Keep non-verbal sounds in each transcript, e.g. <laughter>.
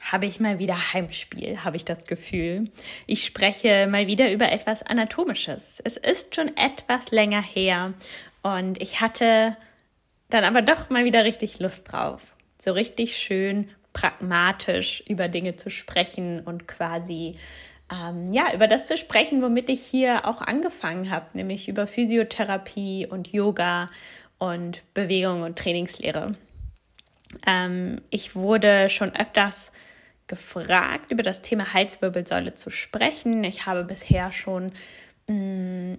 habe ich mal wieder Heimspiel, habe ich das Gefühl. Ich spreche mal wieder über etwas Anatomisches. Es ist schon etwas länger her und ich hatte dann aber doch mal wieder richtig Lust drauf. So richtig schön pragmatisch über Dinge zu sprechen und quasi ähm, ja über das zu sprechen, womit ich hier auch angefangen habe, nämlich über Physiotherapie und Yoga und Bewegung und Trainingslehre. Ähm, ich wurde schon öfters gefragt, über das Thema Halswirbelsäule zu sprechen. Ich habe bisher schon mh, mm,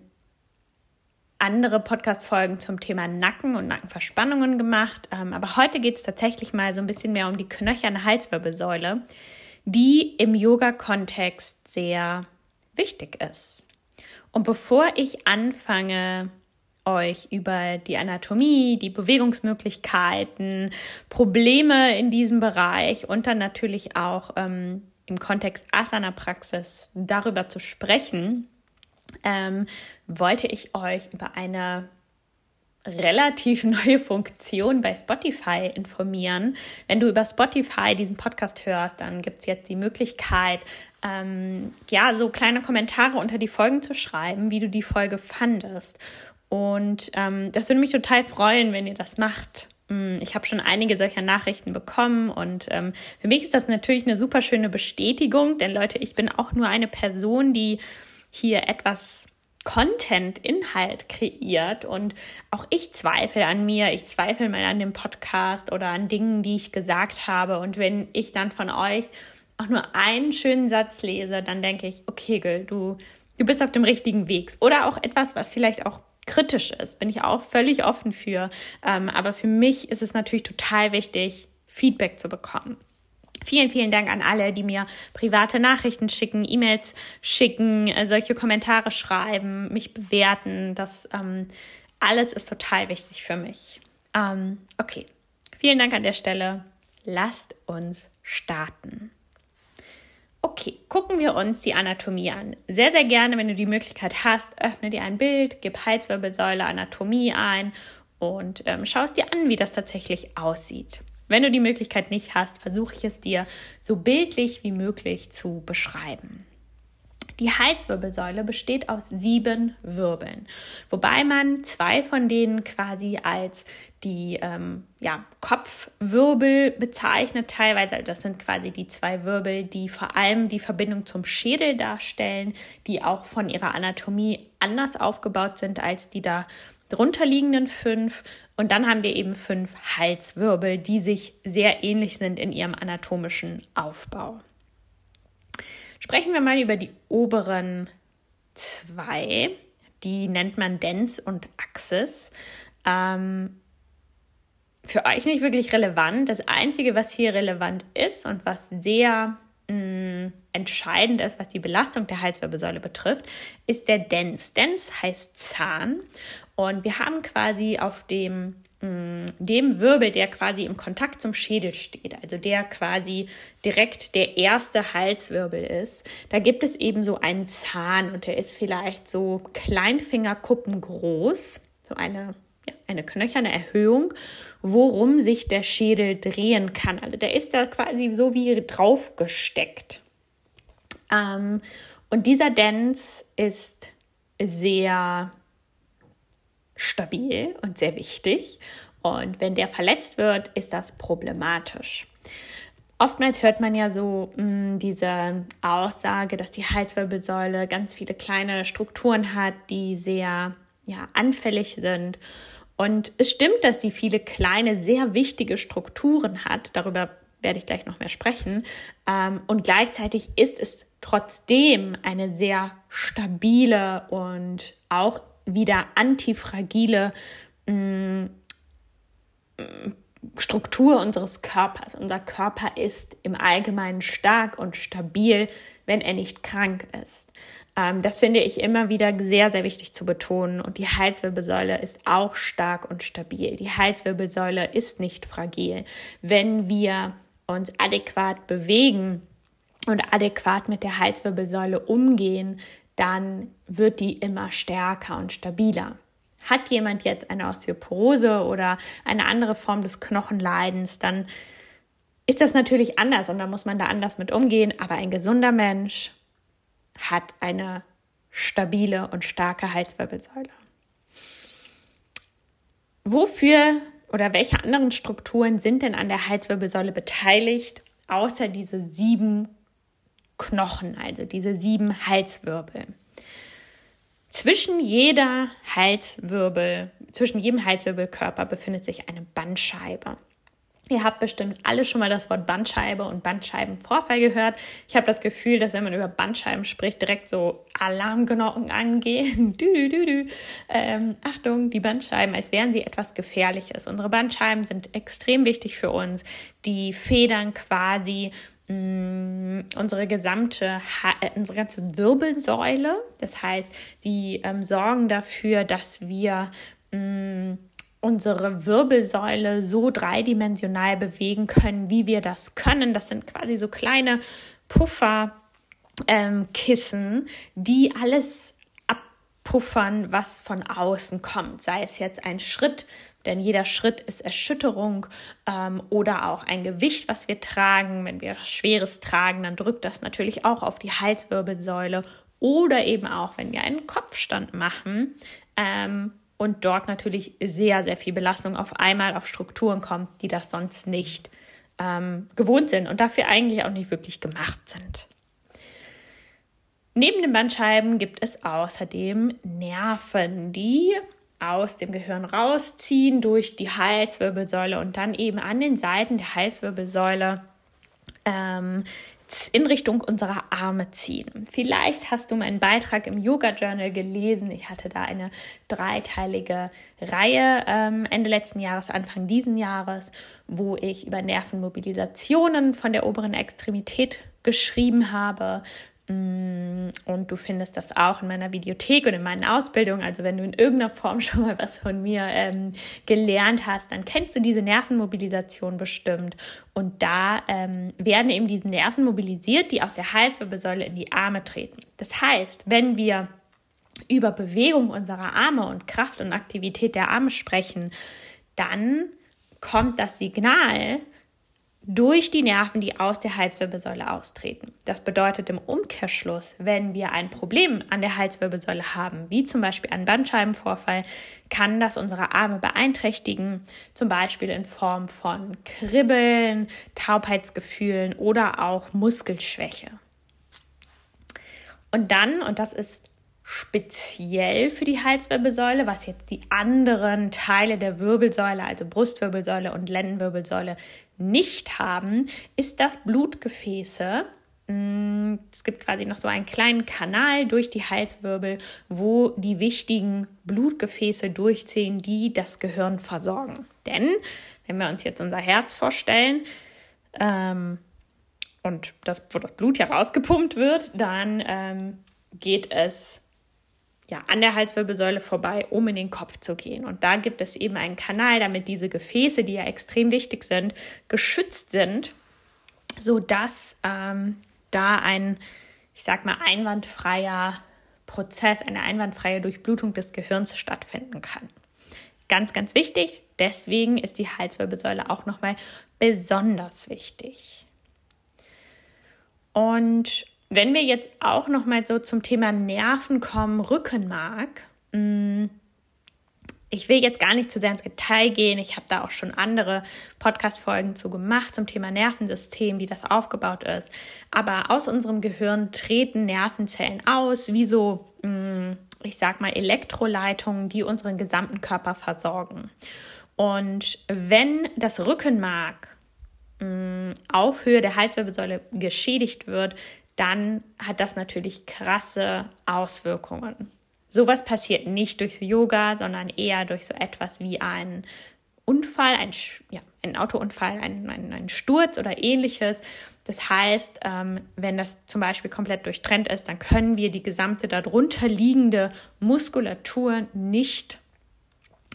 andere Podcast-Folgen zum Thema Nacken und Nackenverspannungen gemacht. Ähm, aber heute geht es tatsächlich mal so ein bisschen mehr um die knöcherne Halswirbelsäule, die im Yoga-Kontext sehr wichtig ist. Und bevor ich anfange, euch über die Anatomie, die Bewegungsmöglichkeiten, Probleme in diesem Bereich und dann natürlich auch ähm, im Kontext Asana-Praxis darüber zu sprechen, ähm, wollte ich euch über eine relativ <laughs> neue Funktion bei Spotify informieren. Wenn du über Spotify diesen Podcast hörst, dann gibt es jetzt die Möglichkeit, ähm, ja, so kleine Kommentare unter die Folgen zu schreiben, wie du die Folge fandest. Und ähm, das würde mich total freuen, wenn ihr das macht. Mm, ich habe schon einige solcher Nachrichten bekommen und ähm, für mich ist das natürlich eine super schöne Bestätigung, denn Leute, ich bin auch nur eine Person, die hier etwas Content, Inhalt kreiert und auch ich zweifle an mir, ich zweifle mal an dem Podcast oder an Dingen, die ich gesagt habe und wenn ich dann von euch auch nur einen schönen Satz lese, dann denke ich, okay, Gil, du, du bist auf dem richtigen Weg oder auch etwas, was vielleicht auch kritisch ist, bin ich auch völlig offen für. Ähm, aber für mich ist es natürlich total wichtig, Feedback zu bekommen. Vielen, vielen Dank an alle, die mir private Nachrichten schicken, E-Mails schicken, äh, solche Kommentare schreiben, mich bewerten. Das ähm, alles ist total wichtig für mich. Ähm, okay, vielen Dank an der Stelle. Lasst uns starten. Okay, gucken wir uns die Anatomie an. Sehr, sehr gerne, wenn du die Möglichkeit hast, öffne dir ein Bild, gib Halswirbelsäule, Anatomie ein und ähm, schaust dir an, wie das tatsächlich aussieht. Wenn du die Möglichkeit nicht hast, versuche ich es dir so bildlich wie möglich zu beschreiben. Die Halswirbelsäule besteht aus sieben Wirbeln, wobei man zwei von denen quasi als die ähm, ja, Kopfwirbel bezeichnet, teilweise. Das sind quasi die zwei Wirbel, die vor allem die Verbindung zum Schädel darstellen, die auch von ihrer Anatomie anders aufgebaut sind als die da drunterliegenden fünf. Und dann haben wir eben fünf Halswirbel, die sich sehr ähnlich sind in ihrem anatomischen Aufbau. Sprechen wir mal über die oberen zwei. Die nennt man Dens und Axis. Ähm, für euch nicht wirklich relevant. Das Einzige, was hier relevant ist und was sehr mh, mm, entscheidend ist, was die Belastung der Halswirbelsäule betrifft, ist der Dens. Dens heißt Zahn und wir haben quasi auf dem dem Wirbel, der quasi im Kontakt zum Schädel steht, also der quasi direkt der erste Halswirbel ist, da gibt es eben so einen Zahn und der ist vielleicht so Kleinfingerkuppen groß, so eine, ja, eine knöcherne Erhöhung, worum sich der Schädel drehen kann. Also der ist da quasi so wie draufgesteckt. Ähm, und dieser Dance ist sehr stabil und sehr wichtig. Und wenn der verletzt wird, ist das problematisch. Oftmals hört man ja so mh, mm, diese Aussage, dass die Halswirbelsäule ganz viele kleine Strukturen hat, die sehr ja, anfällig sind. Und es stimmt, dass die viele kleine, sehr wichtige Strukturen hat. Darüber werde ich gleich noch mehr sprechen. Ähm, und gleichzeitig ist es trotzdem eine sehr stabile und auch wieder antifragile mh, mm, Struktur unseres Körpers. Unser Körper ist im Allgemeinen stark und stabil, wenn er nicht krank ist. Ähm, das finde ich immer wieder sehr, sehr wichtig zu betonen. Und die Halswirbelsäule ist auch stark und stabil. Die Halswirbelsäule ist nicht fragil. Wenn wir uns adäquat bewegen und adäquat mit der Halswirbelsäule umgehen, dann wird die immer stärker und stabiler. Hat jemand jetzt eine Osteoporose oder eine andere Form des Knochenleidens, dann ist das natürlich anders und da muss man da anders mit umgehen. Aber ein gesunder Mensch hat eine stabile und starke Halswirbelsäule. Wofür oder welche anderen Strukturen sind denn an der Halswirbelsäule beteiligt, außer diese sieben Knochen, also diese sieben Halswirbel? Zwischen jeder Halswirbel, zwischen jedem Halswirbelkörper befindet sich eine Bandscheibe. Ihr habt bestimmt alle schon mal das Wort Bandscheibe und Bandscheibenvorfall gehört. Ich habe das Gefühl, dass wenn man über Bandscheiben spricht, direkt so Alarmglocken angehen. dü, <laughs> dü, dü, dü. Ähm, Achtung, die Bandscheiben, als wären sie etwas Gefährliches. Unsere Bandscheiben sind extrem wichtig für uns. Die federn quasi unsere gesamte, ha äh, unsere ganze Wirbelsäule. Das heißt, die ähm, sorgen dafür, dass wir mh, mm, unsere Wirbelsäule so dreidimensional bewegen können, wie wir das können. Das sind quasi so kleine Pufferkissen, ähm, die alles abpuffern, was von außen kommt. Sei es jetzt ein Schritt, denn jeder Schritt ist Erschütterung ähm, oder auch ein Gewicht, was wir tragen. Wenn wir Schweres tragen, dann drückt das natürlich auch auf die Halswirbelsäule oder eben auch, wenn wir einen Kopfstand machen, ähm, und dort natürlich sehr, sehr viel Belastung auf einmal auf Strukturen kommt, die das sonst nicht ähm, gewohnt sind und dafür eigentlich auch nicht wirklich gemacht sind. Neben den Bandscheiben gibt es außerdem Nerven, die aus dem Gehirn rausziehen durch die Halswirbelsäule und dann eben an den Seiten der Halswirbelsäule ähm, in Richtung unserer Arme ziehen. Vielleicht hast du meinen Beitrag im Yoga Journal gelesen. Ich hatte da eine dreiteilige Reihe ähm, Ende letzten Jahres, Anfang diesen Jahres, wo ich über Nervenmobilisationen von der oberen Extremität geschrieben habe, und du findest das auch in meiner Videothek und in meinen Ausbildungen. Also wenn du in irgendeiner Form <laughs> schon mal was von mir ähm, gelernt hast, dann kennst du diese Nervenmobilisation bestimmt. Und da ähm, werden eben diese Nerven mobilisiert, die aus der Halswirbelsäule in die Arme treten. Das heißt, wenn wir über Bewegung unserer Arme und Kraft und Aktivität der Arme sprechen, dann kommt das Signal durch die Nerven, die aus der Halswirbelsäule austreten. Das bedeutet im Umkehrschluss, wenn wir ein Problem an der Halswirbelsäule haben, wie zum Beispiel einen Bandscheibenvorfall, kann das unsere Arme beeinträchtigen, zum Beispiel in Form von Kribbeln, Taubheitsgefühlen oder auch Muskelschwäche. Und dann, und das ist speziell für die Halswirbelsäule, was jetzt die anderen Teile der Wirbelsäule, also Brustwirbelsäule und Lendenwirbelsäule, nicht haben, ist, dass Blutgefäße mm, es gibt quasi noch so einen kleinen Kanal durch die Halswirbel, wo die wichtigen Blutgefäße durchziehen, die das Gehirn versorgen. Denn wenn wir uns jetzt unser Herz vorstellen ähm, und das, wo das Blut ja rausgepumpt wird, dann ähm, geht es ja, an der Halswirbelsäule vorbei, um in den Kopf zu gehen. Und da gibt es eben einen Kanal, damit diese Gefäße, die ja extrem wichtig sind, geschützt sind, sodass ähm, da ein, ich sag mal, einwandfreier Prozess, eine einwandfreie Durchblutung des Gehirns stattfinden kann. Ganz, ganz wichtig. Deswegen ist die Halswirbelsäule auch nochmal besonders wichtig. Und wenn wir jetzt auch noch mal so zum Thema Nerven kommen, Rückenmark. Mm, ich will jetzt gar nicht zu sehr ins Detail gehen. Ich habe da auch schon andere Podcast-Folgen zu gemacht zum Thema Nervensystem, wie das aufgebaut ist. Aber aus unserem Gehirn treten Nervenzellen aus, wie so, mm, ich sag mal, Elektroleitungen, die unseren gesamten Körper versorgen. Und wenn das Rückenmark mm, auf Höhe der Halswirbelsäule geschädigt wird, dann hat das natürlich krasse Auswirkungen. Sowas passiert nicht durch Yoga, sondern eher durch so etwas wie ein Unfall, ein, ja, ein Autounfall, ein, ein, ein Sturz oder ähnliches. Das heißt, ähm, wenn das zum Beispiel komplett durchtrennt ist, dann können wir die gesamte darunter liegende Muskulatur nicht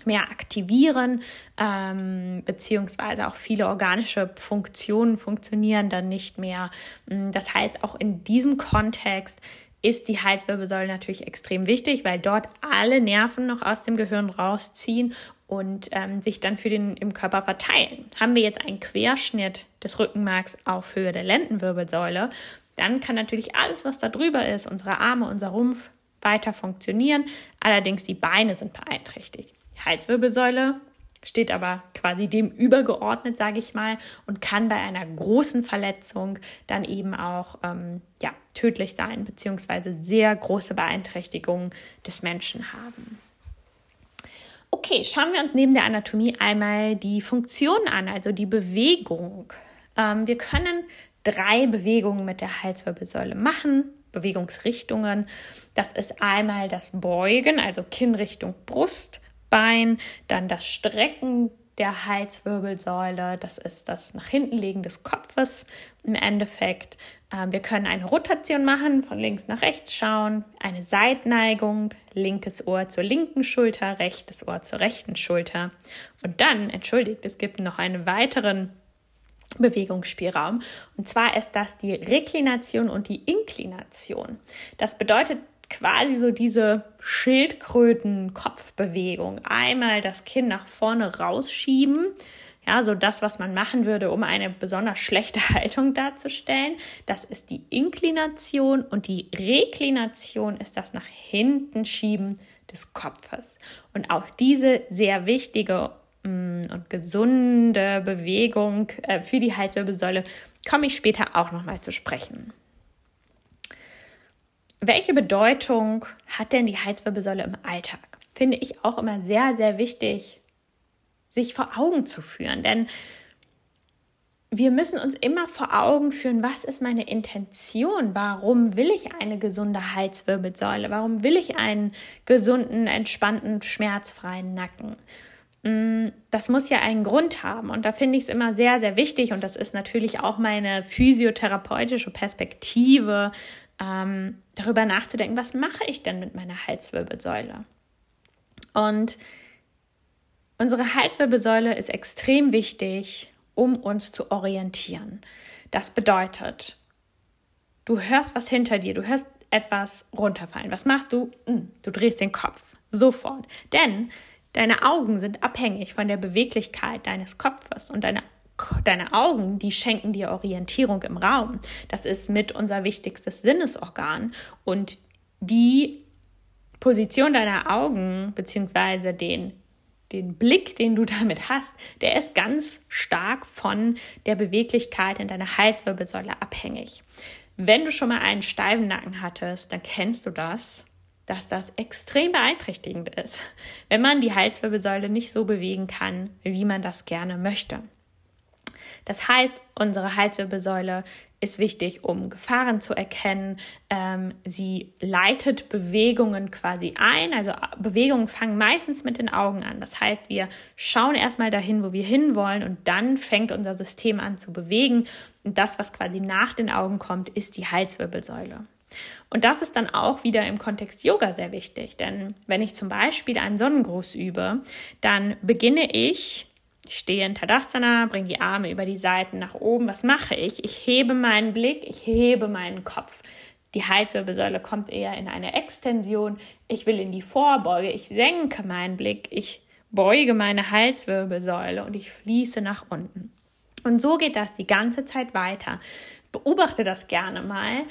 mehr aktivieren, ähm, beziehungsweise auch viele organische Funktionen funktionieren dann nicht mehr. Mm, das heißt, auch in diesem Kontext ist die Halswirbelsäule natürlich extrem wichtig, weil dort alle Nerven noch aus dem Gehirn rausziehen und ähm, sich dann für den im Körper verteilen. Haben wir jetzt einen Querschnitt des Rückenmarks auf Höhe der Lendenwirbelsäule, dann kann natürlich alles, was da drüber ist, unsere Arme, unser Rumpf, weiter funktionieren. Allerdings die Beine sind beeinträchtigt. Halswirbelsäule steht aber quasi dem übergeordnet, sage ich mal, und kann bei einer großen Verletzung dann eben auch ähm, ja, tödlich sein, beziehungsweise sehr große Beeinträchtigungen des Menschen haben. Okay, schauen wir uns neben der Anatomie einmal die Funktion an, also die Bewegung. Ähm, wir können drei Bewegungen mit der Halswirbelsäule machen. Bewegungsrichtungen. Das ist einmal das Beugen, also Kinn Richtung Brust, Bein, dann das Strecken der Halswirbelsäule, das ist das nach hinten legen des Kopfes im Endeffekt. Ähm, wir können eine Rotation machen, von links nach rechts schauen, eine Seitneigung, linkes Ohr zur linken Schulter, rechtes Ohr zur rechten Schulter. Und dann, entschuldigt, es gibt noch einen weiteren Bewegungsspielraum. Und zwar ist das die Reklination und die Inklination. Das bedeutet quasi so diese Schildkröten-Kopfbewegung. Einmal das Kinn nach vorne rausschieben. Ja, so das, was man machen würde, um eine besonders schlechte <laughs> Haltung darzustellen. Das ist die Inklination und die Reklination ist das nach hinten schieben des Kopfes. Und auch diese sehr wichtige mm, und gesunde Bewegung äh, für die Halswirbelsäule komme ich später auch nochmal zu sprechen. Welche Bedeutung hat denn die Halswirbelsäule im Alltag? Finde ich auch immer sehr, sehr wichtig, sich vor Augen zu führen. Denn wir müssen uns immer vor Augen führen, was ist meine Intention? Warum will ich eine gesunde Halswirbelsäule? Warum will ich einen gesunden, entspannten, schmerzfreien Nacken? Mm, das muss ja einen Grund haben. Und da finde ich es immer sehr, sehr wichtig. Und das ist natürlich auch meine physiotherapeutische Perspektive, ähm, darüber nachzudenken, was mache ich denn mit meiner Halswirbelsäule? Und unsere Halswirbelsäule ist extrem wichtig, um uns zu orientieren. Das bedeutet, du hörst was hinter dir, du hörst etwas runterfallen. Was machst du? Hm, du drehst den Kopf sofort. Denn deine Augen sind abhängig von der Beweglichkeit deines Kopfes und deine deine Augen, die schenken dir Orientierung im Raum. Das ist mit unser wichtigstes Sinnesorgan und die Position deiner Augen beziehungsweise den den Blick, den du damit hast, der ist ganz stark von der Beweglichkeit in deiner Halswirbelsäule abhängig. Wenn du schon mal einen steifen Nacken hattest, dann kennst du das, dass das extrem beeinträchtigend ist, wenn man die Halswirbelsäule nicht so bewegen kann, wie man das gerne möchte. Das heißt, unsere Halswirbelsäule ist wichtig, um Gefahren zu erkennen. Ähm, sie leitet Bewegungen quasi ein. Also Bewegungen fangen meistens mit den Augen an. Das heißt, wir schauen erstmal dahin, wo wir hinwollen und dann fängt unser System an zu bewegen. Und das, was quasi nach den Augen kommt, ist die Halswirbelsäule. Und das ist dann auch wieder im Kontext Yoga sehr wichtig, denn wenn ich zum Beispiel einen Sonnengruß übe, dann beginne ich ich stehe in Tadasana, bringe die Arme über die Seiten nach oben. Was mache ich? Ich hebe meinen Blick, ich hebe meinen Kopf. Die Halswirbelsäule kommt eher in eine Extension. Ich will in die Vorbeuge. Ich senke meinen Blick. Ich beuge meine Halswirbelsäule und ich fließe nach unten. Und so geht das die ganze Zeit weiter. Beobachte das gerne mal.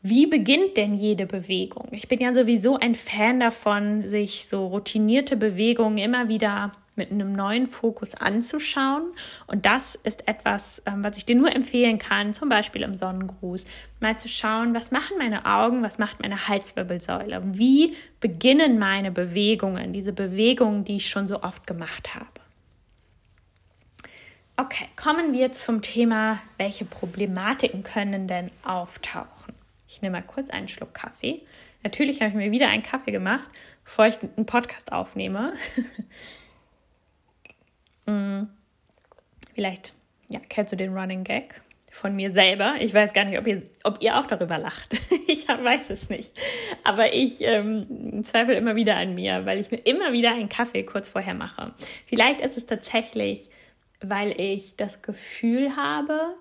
Wie beginnt denn jede Bewegung? Ich bin ja sowieso ein Fan davon, sich so routinierte Bewegungen immer wieder mit einem neuen Fokus anzuschauen. Und das ist etwas, ähm, was ich dir nur empfehlen kann, zum Beispiel im Sonnengruß, mal zu schauen, was machen meine Augen, was macht meine Halswirbelsäule, wie beginnen meine Bewegungen, diese Bewegungen, die ich schon so oft gemacht habe. Okay, kommen wir zum Thema, welche Problematiken können denn auftauchen? Ich nehme mal kurz einen Schluck Kaffee. Natürlich habe ich mir wieder einen Kaffee gemacht, bevor ich einen Podcast aufnehme. <laughs> Hm, vielleicht, ja, kennst du den Running Gag? von mir selber. Ich weiß gar nicht, ob ihr, ob ihr auch darüber lacht. <laughs> ich weiß es nicht. Aber ich ähm, zweifle immer wieder an mir, weil ich mir immer wieder einen Kaffee kurz vorher mache. Vielleicht ist es tatsächlich, weil ich das Gefühl habe,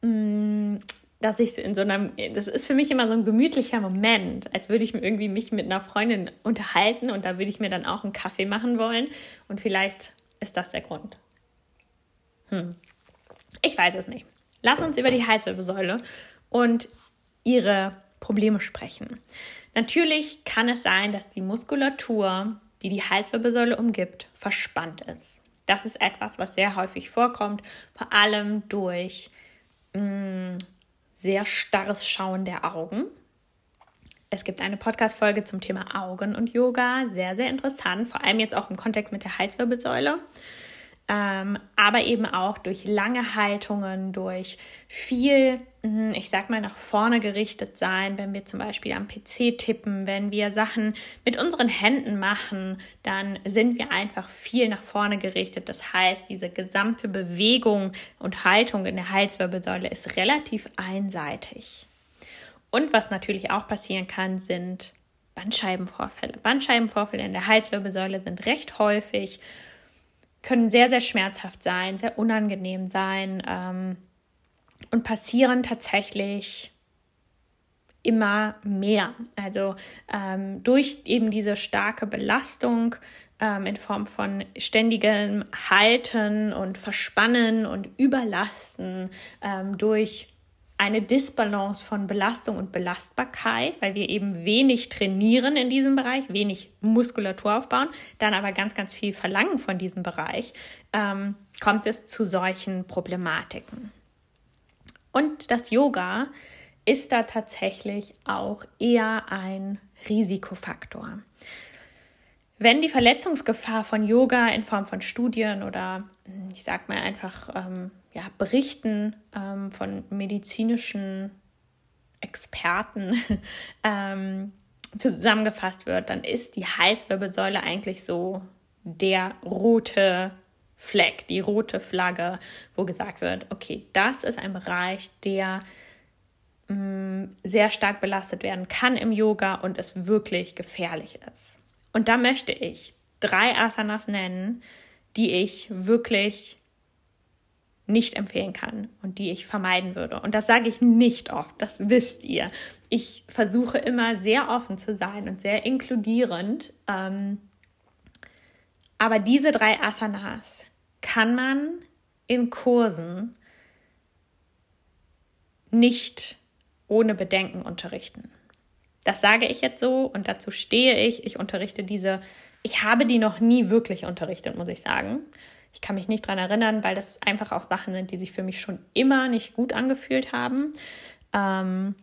mh, mm, dass ich in so einem, das ist für mich immer so ein gemütlicher Moment, als würde ich mir irgendwie mich mit einer Freundin unterhalten und da würde ich mir dann auch einen Kaffee machen wollen. Und vielleicht ist das der Grund. Hm. Ich weiß es nicht. Lass uns über die Halswirbelsäule und ihre Probleme sprechen. Natürlich kann es sein, dass die Muskulatur, die die Halswirbelsäule umgibt, verspannt ist. Das ist etwas, was sehr häufig vorkommt, vor allem durch mh, mm, sehr starres Schauen der Augen. Es gibt eine Podcast-Folge zum Thema Augen und Yoga, sehr, sehr interessant, vor allem jetzt auch im Kontext mit der Halswirbelsäule ähm, aber eben auch durch lange Haltungen, durch viel, hm, ich sag mal, nach vorne gerichtet sein, wenn wir zum Beispiel am PC tippen, wenn wir Sachen mit unseren Händen machen, dann sind wir einfach viel nach vorne gerichtet. Das heißt, diese gesamte Bewegung und Haltung in der Halswirbelsäule ist relativ einseitig. Und was natürlich auch passieren kann, sind Bandscheibenvorfälle. Bandscheibenvorfälle in der Halswirbelsäule sind recht häufig können sehr, sehr schmerzhaft sein, sehr unangenehm sein ähm, und passieren tatsächlich immer mehr. Also ähm, durch eben diese starke Belastung ähm, in Form von ständigem Halten und Verspannen und Überlasten, ähm, durch eine Disbalance von Belastung und Belastbarkeit, weil wir eben wenig trainieren in diesem Bereich, wenig Muskulatur aufbauen, dann aber ganz, ganz viel verlangen von diesem Bereich, ähm, kommt es zu solchen Problematiken. Und das Yoga ist da tatsächlich auch eher ein Risikofaktor. Wenn die Verletzungsgefahr von Yoga in Form von Studien oder ich sag mal einfach ähm, ja, Berichten ähm, von medizinischen Experten <laughs> ähm, zusammengefasst wird, dann ist die Halswirbelsäule eigentlich so der rote Fleck, die rote Flagge, wo gesagt wird, okay, das ist ein Bereich, der mh, mm, sehr stark belastet werden kann im Yoga und es wirklich gefährlich ist. Und da möchte ich drei Asanas nennen, die ich wirklich nicht empfehlen kann und die ich vermeiden würde. Und das sage ich nicht oft, das wisst ihr. Ich versuche immer sehr offen zu sein und sehr inkludierend. Ähm, aber diese drei Asanas kann man in Kursen nicht ohne Bedenken unterrichten. Das sage ich jetzt so und dazu stehe ich. Ich unterrichte diese, ich habe die noch nie wirklich unterrichtet, muss ich sagen. Ich kann mich nicht dran erinnern, weil das einfach auch Sachen sind, die sich für mich schon immer nicht gut angefühlt haben. Ähm,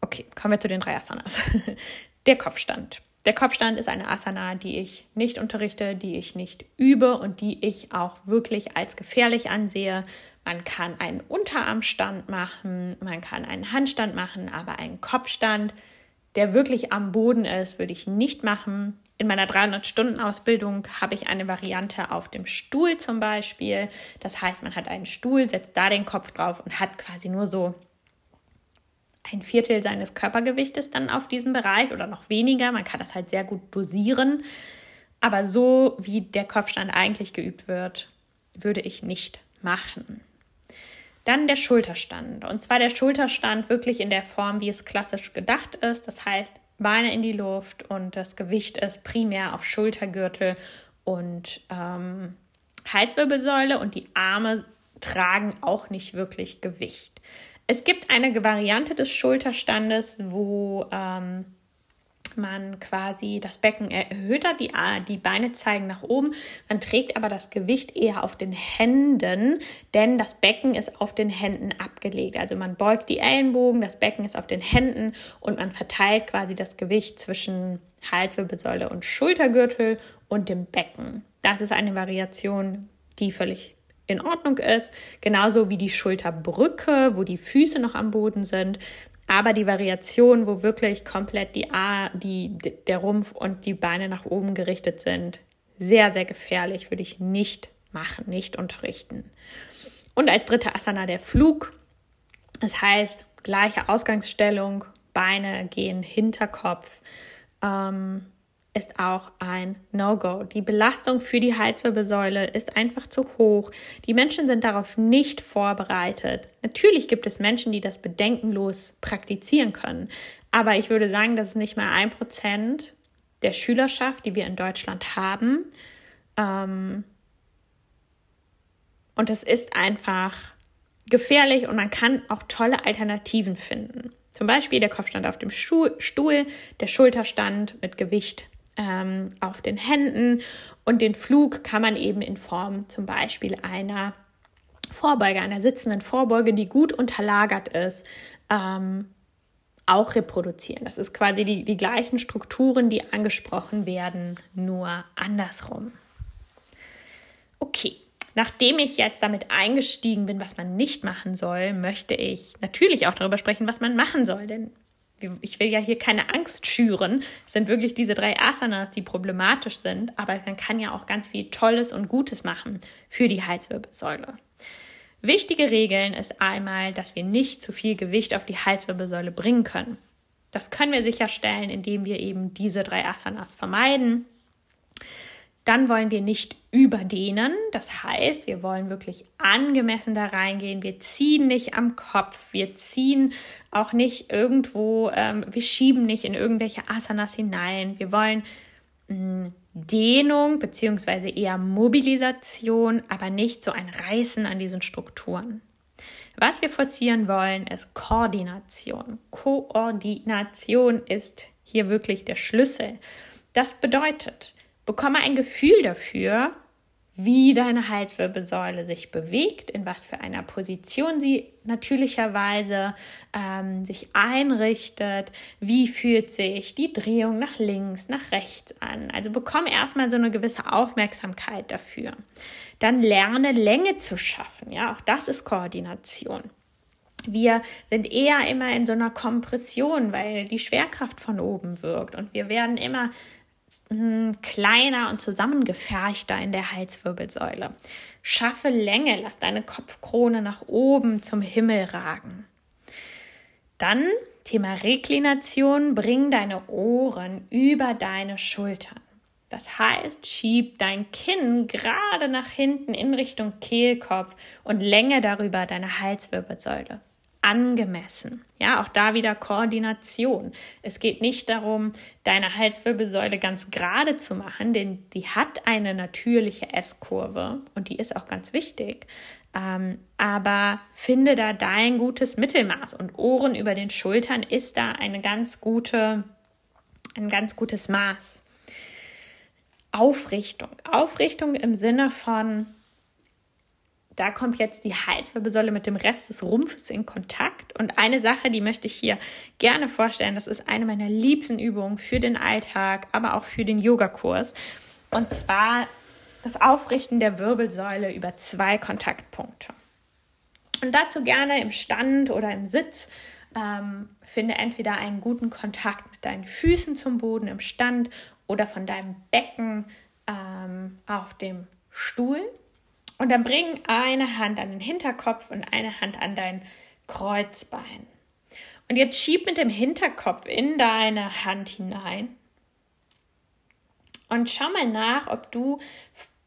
okay, kommen wir zu den drei Asanas. <laughs> Der Kopfstand. Der Kopfstand ist eine Asana, die ich nicht unterrichte, die ich nicht übe und die ich auch wirklich als gefährlich ansehe. Man kann einen Unterarmstand machen, man kann einen Handstand machen, aber einen Kopfstand, der wirklich am Boden ist, würde ich nicht machen in meiner 300-Stunden-Ausbildung habe ich eine Variante auf dem Stuhl zum Beispiel. Das heißt, man hat einen Stuhl, setzt da den Kopf drauf und hat quasi nur so ein Viertel seines Körpergewichtes dann auf diesem Bereich oder noch weniger. Man kann das halt sehr gut dosieren. Aber so wie der Kopfstand eigentlich geübt wird, würde ich nicht machen. Dann der Schulterstand. Und zwar der Schulterstand wirklich in der Form, wie es klassisch gedacht ist. Das heißt, Beine in die Luft und das Gewicht ist primär auf Schultergürtel und ähm, Halswirbelsäule und die Arme tragen auch nicht wirklich Gewicht. Es gibt eine Variante des Schulterstandes, wo ähm, man quasi das Becken erhöht hat, die, die Beine zeigen nach oben, man trägt aber das Gewicht eher auf den Händen, denn das Becken ist auf den Händen abgelegt. Also man beugt die Ellenbogen, das Becken ist auf den Händen und man verteilt quasi das Gewicht zwischen Halswirbelsäule und Schultergürtel und dem Becken. Das ist eine Variation, die völlig in Ordnung ist, genauso wie die Schulterbrücke, wo die Füße noch am Boden sind. Aber die Variation, wo wirklich komplett die A, die, der Rumpf und die Beine nach oben gerichtet sind, sehr, sehr gefährlich, würde ich nicht machen, nicht unterrichten. Und als dritte Asana der Flug. Das heißt, gleiche Ausgangsstellung, Beine gehen Hinterkopf. Ähm, ist auch ein No-Go. Die Belastung für die Halswirbelsäule ist einfach zu hoch. Die Menschen sind darauf nicht vorbereitet. Natürlich gibt es Menschen, die das bedenkenlos praktizieren können. Aber ich würde sagen, dass es nicht mal ein Prozent der Schülerschaft, die wir in Deutschland haben. Ähm und es ist einfach gefährlich und man kann auch tolle Alternativen finden. Zum Beispiel der Kopfstand auf dem Stuhl, der Schulterstand mit Gewicht ähm, auf den Händen und den Flug kann man eben in Form zum Beispiel einer Vorbeuge, einer sitzenden Vorbeuge, die gut unterlagert ist, ähm, auch reproduzieren. Das ist quasi die, die gleichen Strukturen, die angesprochen werden, nur andersrum. Okay, nachdem ich jetzt damit eingestiegen bin, was man nicht machen soll, möchte ich natürlich auch darüber sprechen, was man machen soll. Denn ich will ja hier keine Angst schüren. Es sind wirklich diese drei Asanas, die problematisch sind, aber man kann ja auch ganz viel Tolles und Gutes machen für die Halswirbelsäule. Wichtige Regeln ist einmal, dass wir nicht zu viel Gewicht auf die Halswirbelsäule bringen können. Das können wir sicherstellen, indem wir eben diese drei Asanas vermeiden. Dann wollen wir nicht überdehnen. Das heißt, wir wollen wirklich angemessen da reingehen. Wir ziehen nicht am Kopf. Wir ziehen auch nicht irgendwo, ähm, wir schieben nicht in irgendwelche Asanas hinein. Wir wollen mm, Dehnung beziehungsweise eher Mobilisation, aber nicht so ein Reißen an diesen Strukturen. Was wir forcieren wollen, ist Koordination. Koordination ist hier wirklich der Schlüssel. Das bedeutet, Bekomme ein Gefühl dafür, wie deine Halswirbelsäule sich bewegt, in was für einer Position sie natürlicherweise ähm, sich einrichtet, wie fühlt sich die Drehung nach links, nach rechts an. Also bekomme erstmal so eine gewisse Aufmerksamkeit dafür. Dann lerne Länge zu schaffen. Ja, auch das ist Koordination. Wir sind eher immer in so einer Kompression, weil die Schwerkraft von oben wirkt und wir werden immer kleiner und zusammengeferchter in der Halswirbelsäule. Schaffe Länge, lass deine Kopfkrone nach oben zum Himmel ragen. Dann Thema Reklination, bring deine Ohren über deine Schultern. Das heißt, schieb dein Kinn gerade nach hinten in Richtung Kehlkopf und länge darüber deine Halswirbelsäule angemessen. Ja, auch da wieder Koordination. Es geht nicht darum, deine Halswirbelsäule ganz gerade zu machen, denn die hat eine natürliche S-Kurve und die ist auch ganz wichtig. Ähm, aber finde da dein gutes Mittelmaß und Ohren über den Schultern ist da eine ganz gute, ein ganz gutes Maß. Aufrichtung. Aufrichtung im Sinne von da kommt jetzt die Halswirbelsäule mit dem Rest des Rumpfes in Kontakt. Und eine Sache, die möchte ich hier gerne vorstellen, das ist eine meiner liebsten Übungen für den Alltag, aber auch für den Yogakurs. Und zwar das Aufrichten der Wirbelsäule über zwei Kontaktpunkte. Und dazu gerne im Stand oder im Sitz. Ähm, finde entweder einen guten Kontakt mit deinen Füßen zum Boden im Stand oder von deinem Becken ähm, auf dem Stuhl. Und dann bring eine Hand an den Hinterkopf und eine Hand an dein Kreuzbein. Und jetzt schieb mit dem Hinterkopf in deine Hand hinein. Und schau mal nach, ob du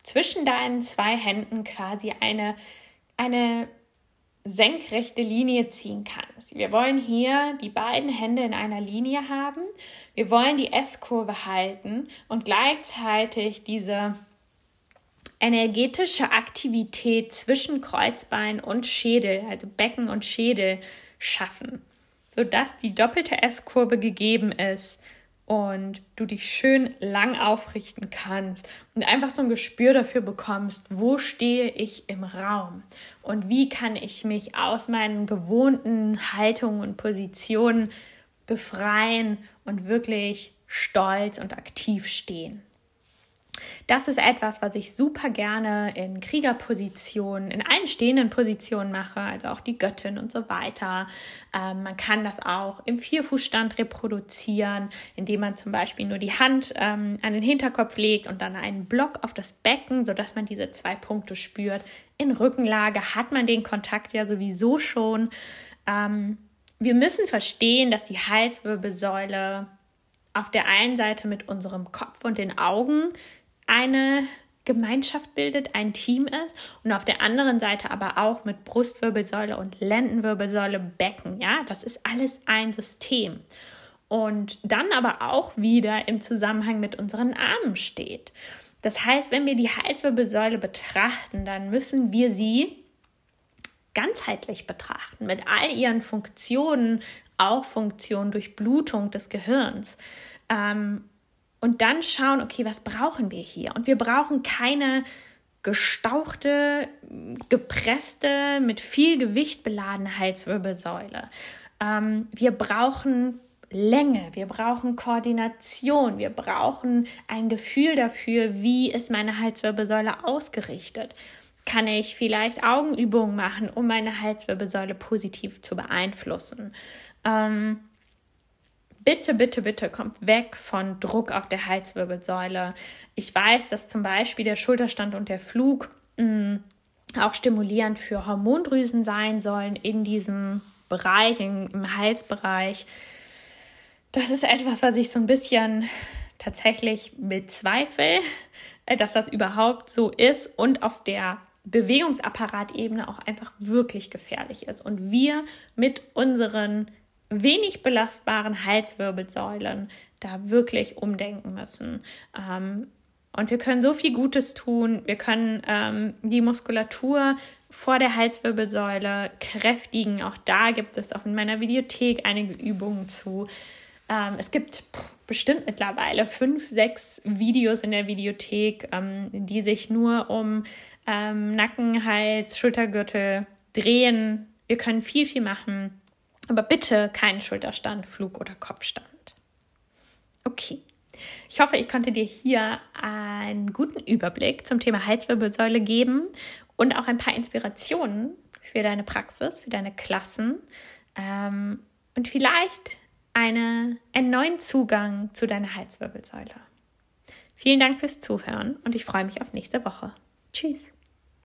zwischen deinen zwei Händen quasi eine, eine senkrechte Linie ziehen kannst. Wir wollen hier die beiden Hände in einer Linie haben. Wir wollen die S-Kurve halten und gleichzeitig diese energetische Aktivität zwischen Kreuzbein und Schädel, also Becken und Schädel schaffen, sodass die doppelte S-Kurve gegeben ist und du dich schön lang aufrichten kannst und einfach so ein Gespür dafür bekommst, wo stehe ich im Raum und wie kann ich mich aus meinen gewohnten Haltungen und Positionen befreien und wirklich stolz und aktiv stehen. Das ist etwas, was ich super gerne in Kriegerpositionen, in allen stehenden Positionen mache, also auch die Göttin und so weiter. Ähm, man kann das auch im Vierfußstand reproduzieren, indem man zum Beispiel nur die Hand ähm, an den Hinterkopf legt und dann einen Block auf das Becken, sodass man diese zwei Punkte spürt. In Rückenlage hat man den Kontakt ja sowieso schon. Ähm, wir müssen verstehen, dass die Halswirbelsäule auf der einen Seite mit unserem Kopf und den Augen eine Gemeinschaft bildet, ein Team ist und auf der anderen Seite aber auch mit Brustwirbelsäule und Lendenwirbelsäule, Becken. Ja, das ist alles ein System. Und dann aber auch wieder im Zusammenhang mit unseren Armen steht. Das heißt, wenn wir die Halswirbelsäule betrachten, dann müssen wir sie ganzheitlich betrachten, mit all ihren Funktionen, auch Funktionen durch Blutung des Gehirns. Ähm, und dann schauen, okay, was brauchen wir hier? Und wir brauchen keine gestauchte, gepresste, mit viel Gewicht beladene Halswirbelsäule. Ähm, wir brauchen Länge, wir brauchen Koordination, wir brauchen ein Gefühl dafür, wie ist meine Halswirbelsäule ausgerichtet. Kann ich vielleicht Augenübungen machen, um meine Halswirbelsäule positiv zu beeinflussen? Ähm, bitte, bitte, bitte kommt weg von Druck auf der Halswirbelsäule. Ich weiß, dass zum Beispiel der Schulterstand und der Flug mh, mm, auch stimulierend für Hormondrüsen sein sollen in diesem Bereich, im Halsbereich. Das ist etwas, was ich so ein bisschen tatsächlich bezweifle, äh, dass das überhaupt so ist und auf der Bewegungsapparatebene auch einfach wirklich gefährlich ist. Und wir mit unseren wenig belastbaren Halswirbelsäulen da wirklich umdenken müssen. Ähm, und wir können so viel Gutes tun. Wir können ähm, die Muskulatur vor der Halswirbelsäule kräftigen. Auch da gibt es auch in meiner Videothek einige Übungen zu. Ähm, es gibt bestimmt mittlerweile fünf, sechs Videos in der Videothek, die sich nur um Nacken, Hals, Schultergürtel drehen. Wir können viel, viel machen. Aber bitte keinen Schulterstand, Flug oder Kopfstand. Okay. Ich hoffe, ich konnte dir hier einen guten Überblick zum Thema Halswirbelsäule geben und auch ein paar Inspirationen für deine Praxis, für deine Klassen ähm, und vielleicht eine, einen neuen Zugang zu deiner Halswirbelsäule. Vielen Dank fürs Zuhören und ich freue mich auf nächste Woche. Tschüss.